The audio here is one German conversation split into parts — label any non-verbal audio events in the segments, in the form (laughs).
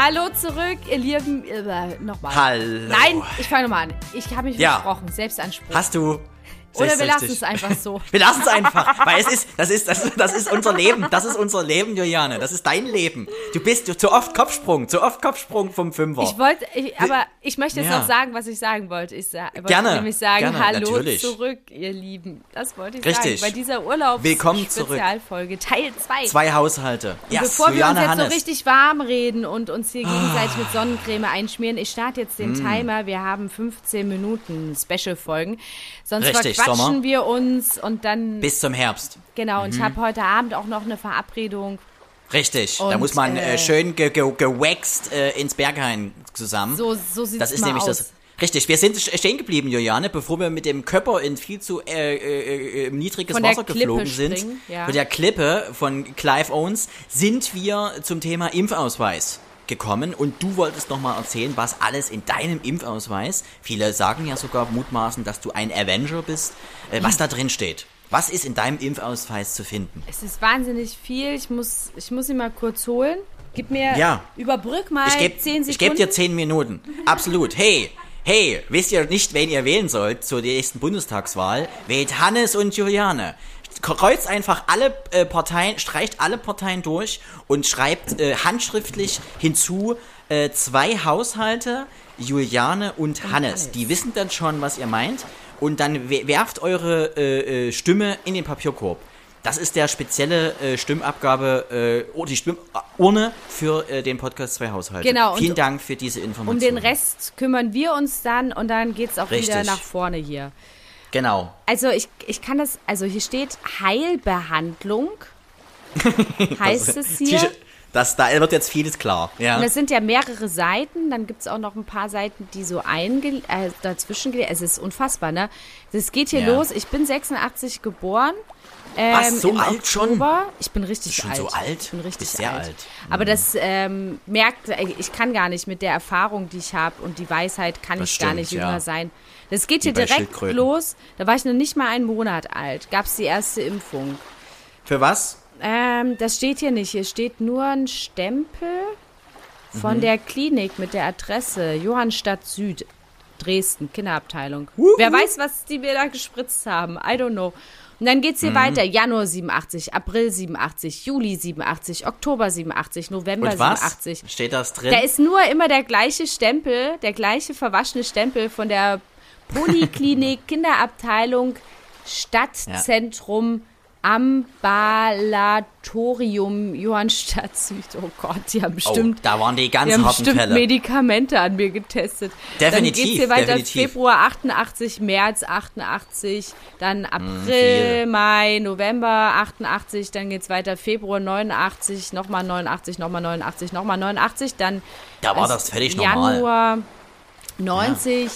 Hallo zurück, ihr Lieben. Äh, nochmal. Hallo. Nein, ich fange nochmal an. Ich habe mich Ja. versprochen. Selbstanspruch. Hast du. Oder wir lassen es einfach so. (laughs) Wir lassen es einfach, weil es ist, das ist, das, das ist unser Leben, das ist unser Leben, Juliane, das ist dein Leben. Du bist zu oft Kopfsprung, zu oft Kopfsprung vom Fünfer. Ich wollte, aber ich möchte jetzt Ja. noch sagen, was ich sagen wollte. Ich sa wollte Gerne, nämlich sagen, gerne, hallo natürlich. zurück, ihr Lieben. Das wollte ich Richtig. sagen. Bei dieser Urlaubs Willkommen zurück. Spezialfolge Teil 2. Zwei Haushalte. Ja, Bevor wir uns Juliane jetzt Hannes. Ah. so richtig warm reden und uns hier gegenseitig mit Sonnencreme einschmieren, ich starte jetzt Mm. den Timer. Wir haben 15 Minuten Special-Folgen. Sonst Richtig, verquatschen Sommer. wir uns und dann. Bis zum Herbst. genau, Mhm. und ich habe heute Abend auch noch eine Verabredung. Richtig. da Und, muss man äh, äh, schön ge ge gewaxt äh, ins Berghain zusammen. So, so sieht Das ist nämlich aus. das. Richtig, wir sind stehen geblieben, Juliane, bevor wir mit dem Körper in viel zu äh, äh, äh, niedriges Von Wasser geflogen sind. ja. Von der Klippe von Clive Owens sind wir zum Thema Impfausweis gekommen und du wolltest nochmal erzählen, was alles in deinem Impfausweis, viele sagen ja sogar mutmaßen, dass du ein Avenger bist, äh, was da drin steht. Was ist in deinem Impfausweis zu finden? Es ist wahnsinnig viel. Ich muss, ich muss ihn mal kurz holen. Gib mir, Ja. überbrück mal Ich gebe 10 Sekunden. ich geb dir zehn Minuten. Absolut. Hey, hey, wisst ihr nicht, wen ihr wählen sollt zur nächsten Bundestagswahl? Wählt Hannes und Juliane. Kreuzt einfach alle äh, Parteien, streicht alle Parteien durch und schreibt äh, handschriftlich hinzu äh, zwei Haushalte, Juliane und, Hannes. Hannes. Die wissen dann schon, was ihr meint. Und dann we- werft eure äh, äh, Stimme in den Papierkorb. Das ist der spezielle äh, Stimmabgabe, äh, oh, die Stimmurne für äh, den Podcast Zwei Haushalte. Genau, und- Vielen Dank für diese Information. Um den Rest kümmern wir uns dann und dann geht's auch wieder Richtig. nach vorne hier. Genau. Also ich, ich kann das, also hier steht Heilbehandlung. (laughs) heißt es hier. Das, da wird jetzt vieles klar. Ja. Und das sind ja mehrere Seiten, dann gibt es auch noch ein paar Seiten, die so einge äh, dazwischen gelegt. Es ist unfassbar, ne? Es geht hier Ja. los. Ich bin 86 geboren. Ähm, Was, so alt schon? Oktober. Ich bin richtig Schon alt. so alt? Ich bin richtig sehr alt. alt. Aber das ähm, merkt, äh, ich kann gar nicht mit der Erfahrung, die ich habe und die Weisheit, kann Das ich gar stimmt, nicht ja. jünger sein. Das geht hier direkt los. Da war ich noch nicht mal einen Monat alt. Gab es die erste Impfung. Für was? Ähm, das steht hier nicht. Hier steht nur ein Stempel von Mhm. der Klinik mit der Adresse Johannstadt Süd, Dresden, Kinderabteilung. Wuhu. Wer weiß, was die mir da gespritzt haben. I don't know. Und dann geht's Mhm. hier weiter. Januar 87, April 87, Juli 87, Oktober 87, November Und was? 87. Steht das drin? Da ist nur immer der gleiche Stempel, der gleiche verwaschene Stempel von der Poliklinik, (laughs) Kinderabteilung, Stadtzentrum, Ambulatorium Johannstadt Süd. Oh Gott, die haben oh, bestimmt, da waren die ganz die haben bestimmt Fälle. Medikamente an mir getestet. Definitiv, Dann geht's hier weiter definitiv. Februar 88, März 88, dann April, viel. Mai, November 88, dann geht's weiter Februar 89, nochmal 89, nochmal 89, nochmal 89, dann Da war das völlig normal. Januar 90,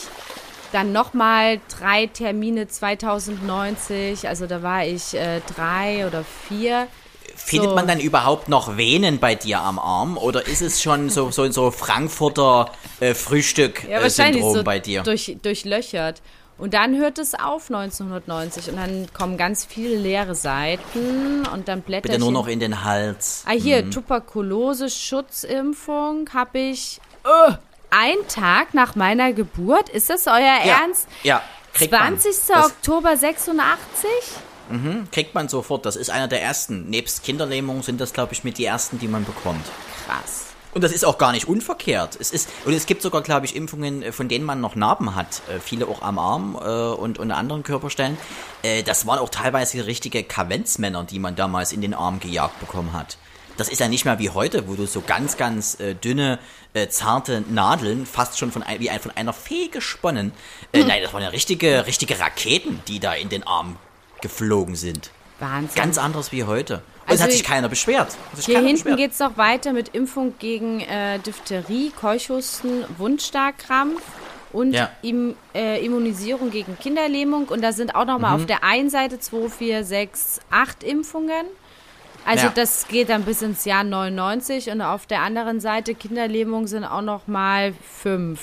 dann nochmal drei Termine 2090, also da war ich äh, drei oder vier. Findet so. man dann überhaupt noch Venen bei dir am Arm? Oder ist es schon so, so, so Frankfurter äh, Frühstück Ja, äh, so bei dir? Durch, durchlöchert. Und dann hört es auf 1990 und dann kommen ganz viele leere Seiten und dann blätter Bitte ich nur noch in den Hals. Ah, hier, Tuberkulose-Schutzimpfung habe ich äh, einen Tag nach meiner Geburt. Ist das euer Ja, Ernst? Ja, kriegt man. 20. Das Oktober 86? kriegt man sofort. Das ist einer der ersten. Nebst Kinderlähmung sind das, glaube ich, mit die ersten, die man bekommt. Krass. Und das ist auch gar nicht unverkehrt. Es ist, und es gibt sogar, glaube ich, Impfungen, äh, von denen man noch Narben hat. Äh, Viele auch am Arm äh, und, und an anderen Körperstellen. Äh, Das waren auch teilweise richtige Kavenzmänner, die man damals in den Arm gejagt bekommen hat. Das ist ja nicht mehr wie heute, wo du so ganz, ganz äh, dünne, äh, zarte Nadeln, fast schon von, ein, wie ein, von einer Fee gesponnen. Äh, Nein, das waren ja richtige, richtige Raketen, die da in den Arm geflogen sind. Wahnsinn. Ganz anders wie heute. Und es Also hat sich ich- keiner beschwert. Hier keiner hinten geht es noch weiter mit Impfung gegen äh, Diphtherie, Keuchhusten, Wundstarkrampf. und Ja. Im, äh, Immunisierung gegen Kinderlähmung. Und da sind auch nochmal Mhm. auf der einen Seite 2, 4, 6, 8 Impfungen. Also Ja. das geht dann bis ins Jahr 99 und auf der anderen Seite Kinderlähmung sind auch nochmal 5.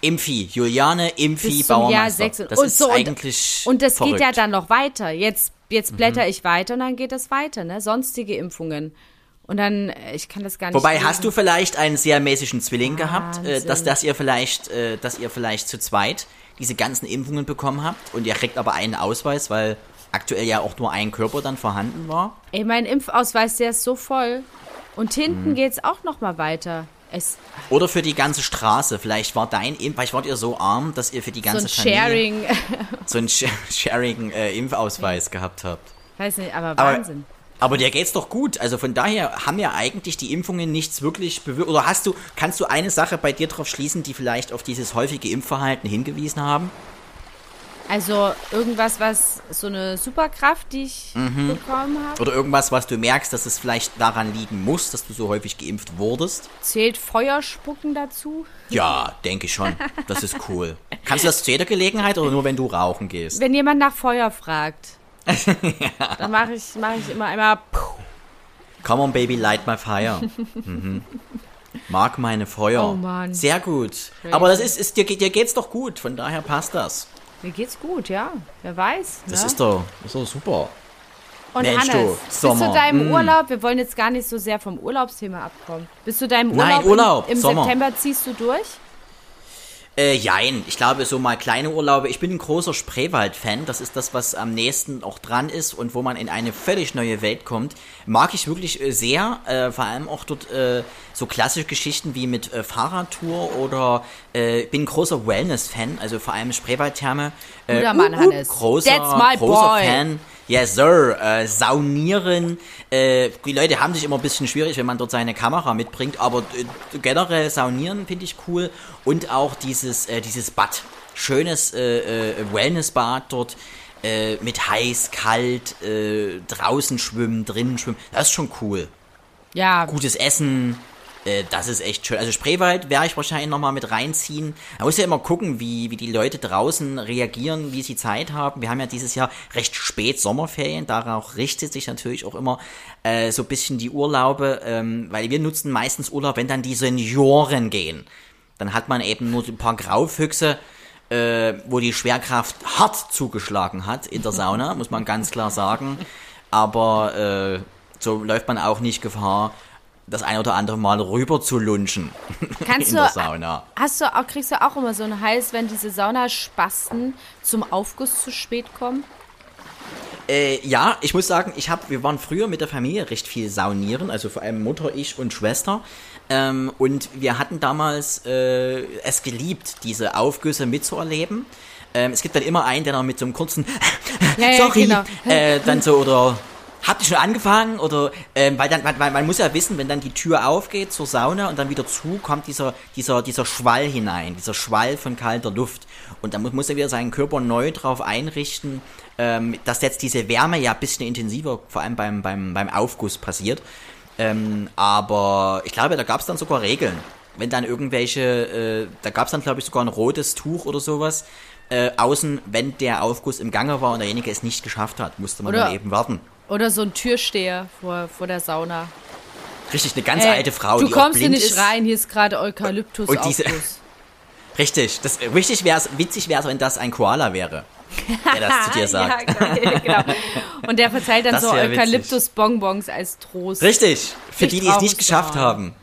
Impfi, Juliane, Impfi, zum Jahr Bauermeister. 6. Das und ist so, und- eigentlich Und das verrückt. Mhm. geht ja dann noch weiter. Jetzt, jetzt blätter ich weiter und dann geht das weiter, ne? Sonstige Impfungen. Und dann, äh, ich kann das gar nicht. Wobei, lesen. hast du vielleicht einen sehr mäßigen Zwilling gehabt, äh, dass, Wahnsinn. dass ihr vielleicht, äh, dass ihr vielleicht zu zweit diese ganzen Impfungen bekommen habt und ihr kriegt aber einen Ausweis, weil aktuell ja auch nur ein Körper dann vorhanden war? Ey, mein Impfausweis, der ist so voll. Und Mhm. hinten geht's auch noch mal weiter. Es, Oder für die ganze Straße. Vielleicht war dein Impf, vielleicht wart ihr so arm, dass ihr für die so ganze ein Familie Sharing, so einen Sh Sharing äh, Impfausweis gehabt habt. weiß nicht, aber Aber, Wahnsinn. aber dir geht's doch gut. Also von daher haben ja eigentlich die Impfungen nichts wirklich bewirkt. Oder hast du, kannst du eine Sache bei dir drauf schließen, die vielleicht auf dieses häufige Impfverhalten hingewiesen haben? Also irgendwas, was so eine Superkraft, die ich Mhm. bekommen habe, Oder irgendwas, was du merkst, dass es vielleicht daran liegen muss, dass du so häufig geimpft wurdest? zählt Feuerspucken dazu. Ja, denke ich schon. Das ist cool. Kannst du das zu jeder Gelegenheit oder nur, wenn du rauchen gehst? Wenn jemand nach Feuer fragt, (laughs) dann mache ich, mach ich immer einmal. Come on, baby, light my fire. Mhm. Mag meine Feuer. Oh, Mann. Sehr gut. Aber das ist, ist dir, geht- dir geht's doch gut, von daher passt das. Mir geht's gut, ja. Wer weiß. Das ne? ist doch, ist doch super. Und Mensch, Hannes, du, bis Sommer. zu deinem Mm. Urlaub, wir wollen jetzt gar nicht so sehr vom Urlaubsthema abkommen. Bis zu deinem Urlaub, Nein, Urlaub, im, im Sommer. September ziehst du durch? Äh, jein. Ich glaube, so mal kleine Urlaube. Ich bin ein großer Spreewald-Fan. Das ist das, was am nächsten auch dran ist und wo man in eine völlig neue Welt kommt. Mag ich wirklich äh, sehr. Äh, vor allem auch dort äh, so klassische Geschichten wie mit äh, Fahrradtour oder äh, bin ein großer Wellness-Fan. Also vor allem Spreewaldtherme. Äh, Guter Mann, uh, uh, Hannes. Großer, That's my großer boy. Fan. Yes, sir. Äh, saunieren. Äh, die Leute haben sich immer ein bisschen schwierig, wenn man dort seine Kamera mitbringt, aber äh, generell saunieren finde ich cool. Und auch dieses, äh, dieses Bad. Schönes äh, äh, Wellnessbad dort. Äh, mit heiß, kalt, äh, draußen schwimmen, drinnen schwimmen. Das ist schon cool. Ja, Gutes Essen. Äh, das ist echt schön. Also Spreewald werde ich wahrscheinlich nochmal mit reinziehen. Man muss ja immer gucken, wie, wie die Leute draußen reagieren, wie sie Zeit haben. Wir haben ja dieses Jahr recht spät Sommerferien. Darauf richtet sich natürlich auch immer äh, so ein bisschen die Urlaube, ähm, weil wir nutzen meistens Urlaub, wenn dann die Senioren gehen. Dann hat man eben nur so ein paar Graufüchse, äh, wo die Schwerkraft hart zugeschlagen hat in der Sauna, (laughs) muss man ganz klar sagen. Aber äh, so läuft man auch nicht Gefahr, das ein oder andere Mal rüber zu lunchen (laughs) kannst in du, der Sauna. hast du auch, kriegst du auch immer so einen Hals, wenn diese Saunaspasten zum Aufguss zu spät kommen? Äh, ja, ich muss sagen, ich hab, wir waren früher mit der Familie recht viel saunieren, also vor allem Mutter, ich und Schwester. Ähm, und wir hatten damals äh, es geliebt, diese Aufgüsse mitzuerleben. Ähm, es gibt dann immer einen, der dann mit so einem kurzen Ja, ja, (laughs) Sorry, genau. äh, dann so oder Habt ihr schon angefangen? Oder ähm, weil dann, weil, weil man muss ja wissen, wenn dann die Tür aufgeht zur Sauna und dann wieder zu, kommt dieser, dieser, dieser Schwall hinein, dieser Schwall von kalter Luft. Und dann muss, muss er wieder seinen Körper neu drauf einrichten, ähm, dass jetzt diese Wärme ja ein bisschen intensiver, vor allem beim, beim, beim Aufguss passiert. Ähm, aber ich glaube, da gab es dann sogar Regeln. Wenn dann irgendwelche, äh, da gab es dann glaube ich sogar ein rotes Tuch oder sowas. Äh, außen, wenn der Aufguss im Gange war und derjenige es nicht geschafft hat, musste man Oder- dann eben warten. Oder so ein Türsteher vor, vor der Sauna. Richtig, eine ganz Ey, alte Frau, du die kommst hier nicht ist. rein, hier ist gerade Eukalyptus Und diese-. (laughs) Richtig, das richtig wär's, witzig wäre, wenn das ein Koala wäre, der das zu dir (laughs) sagt. Ja, (laughs) genau. Und der verteilt dann so. Eukalyptus-Bonbons als Trost. Richtig, für die, die es nicht geschafft haben.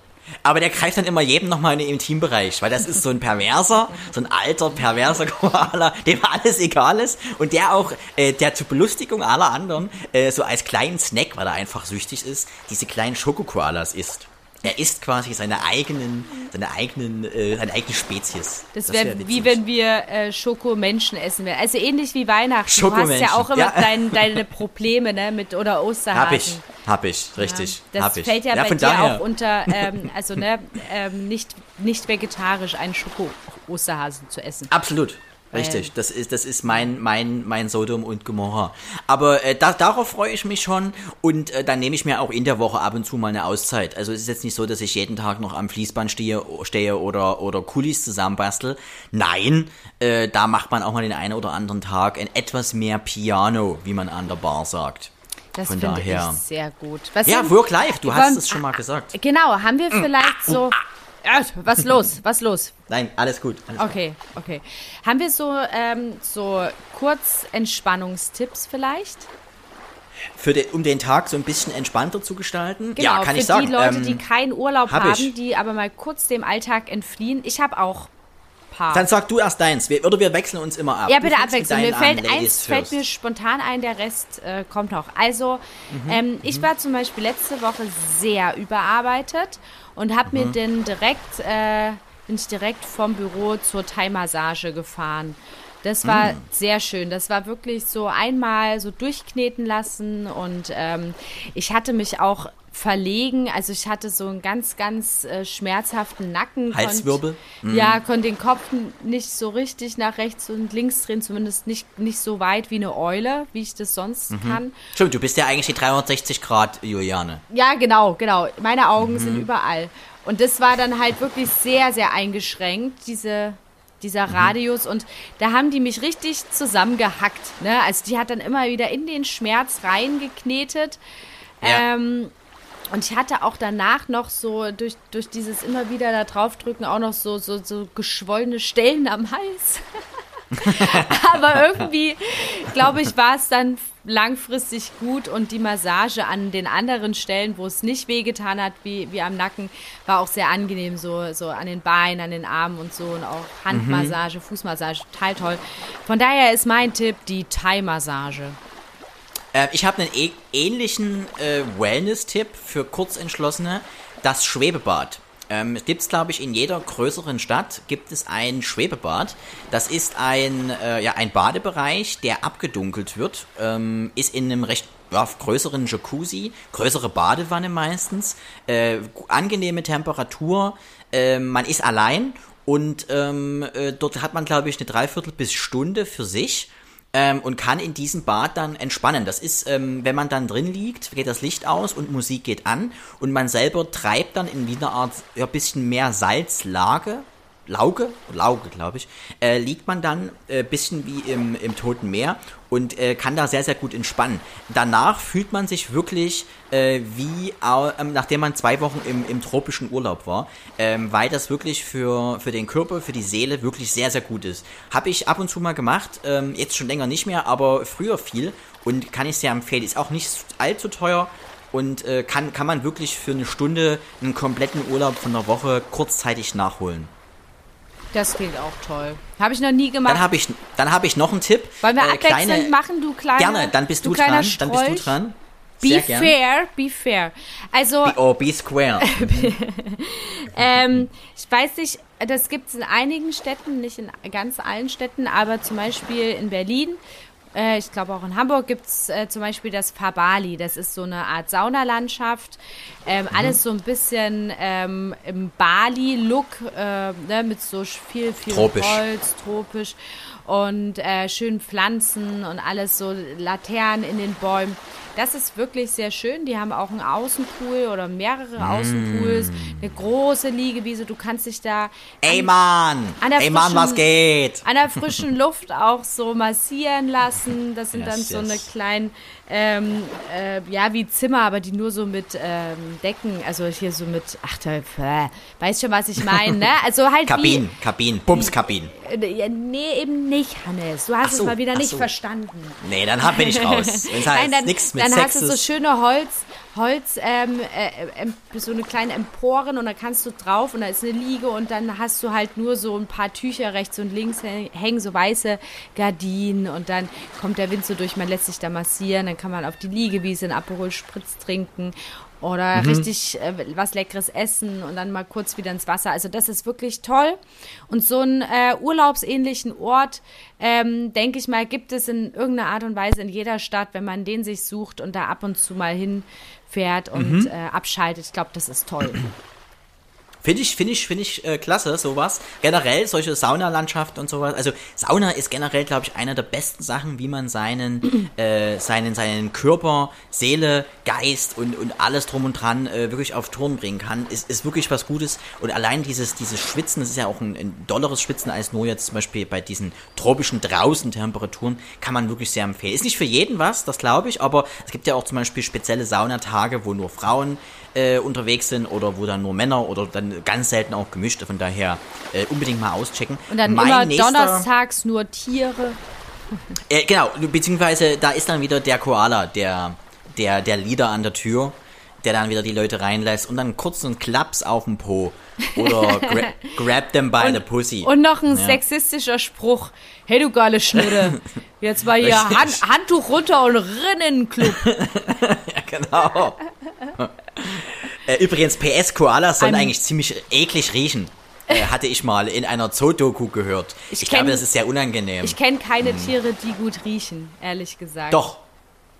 Aber der greift dann immer jedem nochmal in den Intimbereich, weil das ist so ein perverser, so ein alter, perverser (laughs) Koala, dem alles egal ist und der auch, äh, der zur Belustigung aller anderen, äh, so als kleinen Snack, weil er einfach süchtig ist, diese kleinen Schokokoalas isst. Er isst quasi seine eigenen, seine eigenen, äh, seine eigene Spezies. Das wär wäre wie witzig. wenn wir äh, Schokomenschen essen würden. Also ähnlich wie Weihnachten. Du hast Schokomenschen, ja auch immer ja. (laughs) dein, deine Probleme, ne? Mit, oder Osterhasen. Hab ich, hab ich, richtig, Das hab ich. fällt ja, bei von dir daher, auch unter, ähm, also ne, ähm, nicht, nicht vegetarisch einen Schoko-Osterhasen zu essen. Absolut. Richtig, das ist, das ist mein, mein, mein Sodom und Gomorra. Aber äh, da, darauf freue ich mich schon und äh, dann nehme ich mir auch in der Woche ab und zu mal eine Auszeit. Also es ist jetzt nicht so, dass ich jeden Tag noch am Fließband stehe, stehe oder, oder Kulis zusammenbastel. Nein, äh, da macht man auch mal den einen oder anderen Tag ein etwas mehr Piano, wie man an der Bar sagt. Das Von finde daher. ich sehr gut. Was Ja, Work Life, du hast es schon mal gesagt. Genau, haben wir vielleicht so. Was los? Was los? Nein, alles gut. Alles gut. Okay, okay. Haben wir so, ähm, so Kurzentspannungstipps vielleicht? Für den, um den Tag so ein bisschen entspannter zu gestalten? Genau, ja, kann für ich sagen. die Leute, Ähm, die keinen Urlaub hab haben, ich. die aber mal kurz dem Alltag entfliehen. Ich habe auch ein paar. Dann sag du erst deins. Wir, oder wir wechseln uns immer ab. Ja, bitte abwechseln. Mir fällt Ladies eins fällt mir spontan ein, der Rest äh, kommt noch. Also, Mhm. ähm, ich war zum Beispiel letzte Woche sehr überarbeitet und habe Mhm. mir dann direkt, äh, bin ich direkt vom Büro zur Thai-Massage gefahren. Das war Mhm. sehr schön. Das war wirklich so einmal so durchkneten lassen und ähm, ich hatte mich auch verlegen. Also ich hatte so einen ganz, ganz äh, schmerzhaften Nacken. konnt- Halswirbel? Mhm. Ja, konnte den Kopf nicht so richtig nach rechts und links drehen, zumindest nicht, nicht so weit wie eine Eule, wie ich das sonst Mhm. kann. Stimmt, du bist ja eigentlich die 360 Grad Juliane. Ja, genau, genau. Meine Augen Mhm. sind überall. Und das war dann halt wirklich sehr, sehr eingeschränkt, diese, dieser Mhm. Radius. Und da haben die mich richtig zusammengehackt. Ne? Also die hat dann immer wieder in den Schmerz reingeknetet. Ja. Ähm, und ich hatte auch danach noch so durch, durch dieses immer wieder da draufdrücken auch noch so, so, so geschwollene Stellen am Hals. (laughs) Aber irgendwie, glaube ich, war es dann langfristig gut und die Massage an den anderen Stellen, wo es nicht wehgetan hat, wie, wie am Nacken, war auch sehr angenehm, so, so an den Beinen, an den Armen und so und auch Handmassage, Fußmassage, total toll. Von daher ist mein Tipp die Thai-Massage. Äh, ich habe einen e ähnlichen äh, Wellness-Tipp für Kurzentschlossene. Das Schwebebad. Ähm, es gibt glaube ich, in jeder größeren Stadt gibt es ein Schwebebad. Das ist ein, äh, ja, ein Badebereich, der abgedunkelt wird, ähm, ist in einem recht ja, größeren Jacuzzi, größere Badewanne meistens, äh, angenehme Temperatur, äh, man ist allein und ähm, äh, dort hat man, glaube ich, eine Dreiviertel bis Stunde für sich ähm, und kann in diesem Bad dann entspannen. Das ist, ähm, wenn man dann drin liegt, geht das Licht aus und Musik geht an und man selber treibt dann in wie einer Art ja, bisschen mehr Salzlage. Lauge, Lauge, glaube ich, äh, liegt man dann äh, bisschen wie im, im Toten Meer und äh, kann da sehr, sehr gut entspannen. Danach fühlt man sich wirklich äh, wie, ähm, nachdem man zwei Wochen im, im tropischen Urlaub war, ähm, weil das wirklich für, für den Körper, für die Seele wirklich sehr, sehr gut ist. Habe ich ab und zu mal gemacht, ähm, jetzt schon länger nicht mehr, aber früher viel und kann ich sehr empfehlen. Ist auch nicht allzu teuer und äh, kann, kann man wirklich für eine Stunde einen kompletten Urlaub von einer Woche kurzzeitig nachholen. Das klingt auch toll. Habe ich noch nie gemacht. Dann habe ich, dann hab ich noch einen Tipp. Wollen wir Äh, abwechselnd kleine- machen, du kleiner Gerne, dann bist du, kleiner dran. Dann bist du dran. Be Sehr gern. fair, be fair. Also, Be, oh, be square. (laughs) ähm, ich weiß nicht, das gibt es in einigen Städten, nicht in ganz allen Städten, aber zum Beispiel in Berlin, äh, ich glaube auch in Hamburg gibt es äh, zum Beispiel das Fabali. Das ist so eine Art Saunalandschaft. Ähm, Mhm. Alles so ein bisschen ähm, im Bali-Look, äh, ne, mit so viel, viel Tropisch. Holz, tropisch und äh, schönen Pflanzen und alles so Laternen in den Bäumen. Das ist wirklich sehr schön. Die haben auch einen Außenpool oder mehrere Außenpools, eine große Liegewiese. Du kannst dich da Ey, Mann! an der Ey, Mann, frischen- was geht? an der frischen (laughs) Luft auch so massieren lassen. Das sind Yes, dann so yes. eine kleinen, ähm, äh, ja, wie Zimmer, aber die nur so mit ähm, Decken, also hier so mit, ach, da, äh, weißt schon, was ich meine, ne? Also (laughs) halt Kabinen, Kabinen, Bumskabinen. wie, äh, ja, nee, eben nicht, Hannes. Du hast so, es mal wieder nicht so. verstanden. Nee, dann hab- bin ich raus. Wenn es (laughs) heißt, Nein, dann, nichts mit dann hast du so schöne Holz, Holz, ähm, äh, ähm, so eine kleine Emporen und da kannst du drauf und da ist eine Liege und dann hast du halt nur so ein paar Tücher rechts und links häng- hängen, so weiße Gardinen und dann kommt der Wind so durch, man lässt sich da massieren, dann kann man auf die Liegewiese einen Aperol Spritz trinken oder Mhm. richtig äh, was Leckeres essen und dann mal kurz wieder ins Wasser. Also das ist wirklich toll. Und so einen äh, urlaubsähnlichen Ort, ähm, denke ich mal, gibt es in irgendeiner Art und Weise in jeder Stadt, wenn man den sich sucht und da ab und zu mal hinfährt und Mhm. äh, abschaltet. Ich glaube, das ist toll. Finde ich, finde ich, finde ich äh, klasse, sowas. Generell solche Saunalandschaften und sowas. Also Sauna ist generell, glaube ich, einer der besten Sachen, wie man seinen, (clears throat) äh, seinen, seinen Körper, Seele, Geist und, und alles drum und dran äh, wirklich auf Touren bringen kann. Ist, ist wirklich was Gutes. Und allein dieses, dieses Schwitzen, das ist ja auch ein, ein dolleres Schwitzen als nur jetzt zum Beispiel bei diesen tropischen draußen Temperaturen, kann man wirklich sehr empfehlen. Ist nicht für jeden was, das glaube ich, aber es gibt ja auch zum Beispiel spezielle Saunatage, wo nur Frauen äh, unterwegs sind oder wo dann nur Männer oder dann ganz selten auch gemischt. Von daher äh, unbedingt mal auschecken. Und dann mein immer nächster, donnerstags nur Tiere. Äh, genau, beziehungsweise da ist dann wieder der Koala, der, der, der Leader an der Tür, der dann wieder die Leute reinlässt und dann kurz einen Klaps auf den Po. Oder gra (laughs) grab them by und, the pussy. Und noch ein ja. sexistischer Spruch. Hey du geile Schnitte. Jetzt mal hier (laughs) Hand, Handtuch runter und rinn in den Club. (laughs) ja, genau. Äh, übrigens, PS Koalas sollen eigentlich ziemlich eklig riechen. Äh, (laughs) hatte ich mal in einer Zoo-Doku gehört. Ich, ich kenn, glaube, das ist sehr unangenehm. Ich kenne keine hm. Tiere, die gut riechen, ehrlich gesagt. Doch.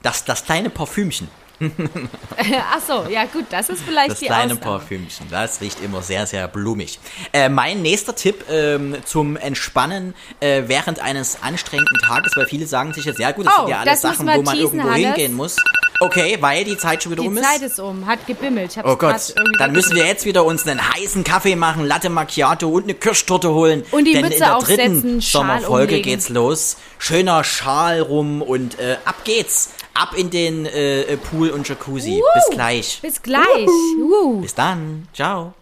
Das, das kleine Parfümchen. (laughs) Ach so, ja gut, das ist vielleicht das die kleine Ausnahme. Parfümchen, das riecht immer sehr, sehr blumig. Äh, mein nächster Tipp ähm, zum Entspannen äh, während eines anstrengenden Tages, weil viele sagen sich jetzt, ja gut, das oh, sind ja alles Sachen, wo man irgendwo Hannes. hingehen muss. Okay, weil die Zeit schon wieder die um ist. Die Zeit ist um, hat gebimmelt. oh Gott, dann müssen wir jetzt wieder uns einen heißen Kaffee machen, Latte Macchiato und eine Kirschtorte holen. Und die denn Mütze in der dritten Sommerfolge geht's los. Schöner Schal rum und äh, ab geht's. Ab in den äh, Pool und Jacuzzi. Uh, Bis gleich. Bis gleich. Uh. Bis dann. Ciao.